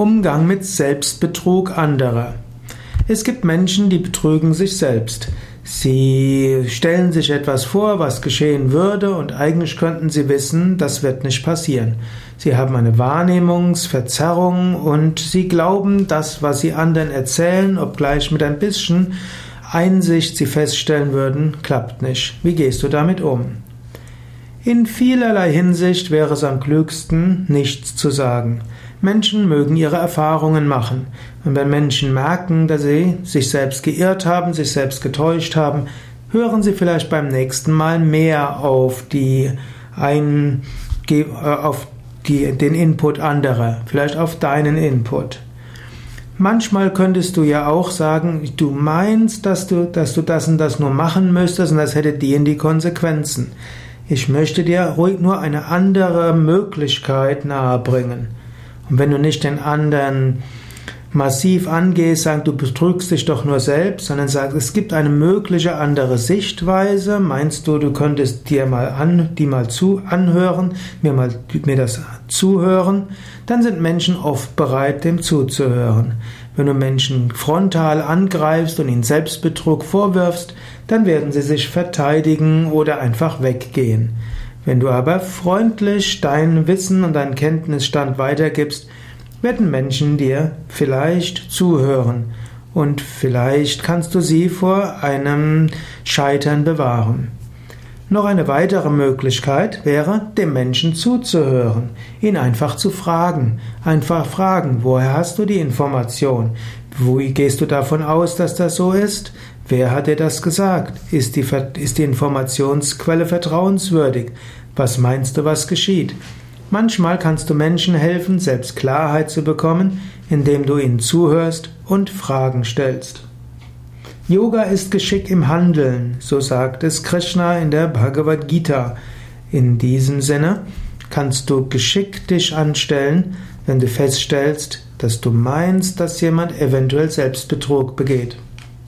Umgang mit Selbstbetrug anderer. Es gibt Menschen, die betrügen sich selbst. Sie stellen sich etwas vor, was geschehen würde, und eigentlich könnten sie wissen, das wird nicht passieren. Sie haben eine Wahrnehmungsverzerrung und sie glauben, das, was sie anderen erzählen, obgleich mit ein bisschen Einsicht sie feststellen würden, klappt nicht. Wie gehst du damit um? In vielerlei Hinsicht wäre es am klügsten, nichts zu sagen. Menschen mögen ihre Erfahrungen machen. Und wenn Menschen merken, dass sie sich selbst geirrt haben, sich selbst getäuscht haben, hören sie vielleicht beim nächsten Mal mehr auf die ein, äh, auf die, den Input anderer, vielleicht auf deinen Input. Manchmal könntest du ja auch sagen, du meinst, dass du, dass du das und das nur machen müsstest und das hätte die in die Konsequenzen. Ich möchte dir ruhig nur eine andere Möglichkeit nahebringen. Und wenn du nicht den anderen massiv angehst, sagst, du betrügst dich doch nur selbst, sondern sagst, es gibt eine mögliche andere Sichtweise. Meinst du, du könntest dir mal an, die mal zu anhören, mir mal mir das zuhören? Dann sind Menschen oft bereit, dem zuzuhören. Wenn du Menschen frontal angreifst und ihnen Selbstbetrug vorwirfst, dann werden sie sich verteidigen oder einfach weggehen. Wenn du aber freundlich dein Wissen und deinen Kenntnisstand weitergibst, werden Menschen dir vielleicht zuhören und vielleicht kannst du sie vor einem Scheitern bewahren. Noch eine weitere Möglichkeit wäre, dem Menschen zuzuhören, ihn einfach zu fragen. Einfach fragen, woher hast du die Information? Wo gehst du davon aus, dass das so ist? Wer hat dir das gesagt? Ist die, ist die Informationsquelle vertrauenswürdig? Was meinst du, was geschieht? Manchmal kannst du Menschen helfen, selbst Klarheit zu bekommen, indem du ihnen zuhörst und Fragen stellst. Yoga ist Geschick im Handeln, so sagt es Krishna in der Bhagavad Gita. In diesem Sinne kannst du Geschick dich anstellen, wenn du feststellst, dass du meinst, dass jemand eventuell Selbstbetrug begeht.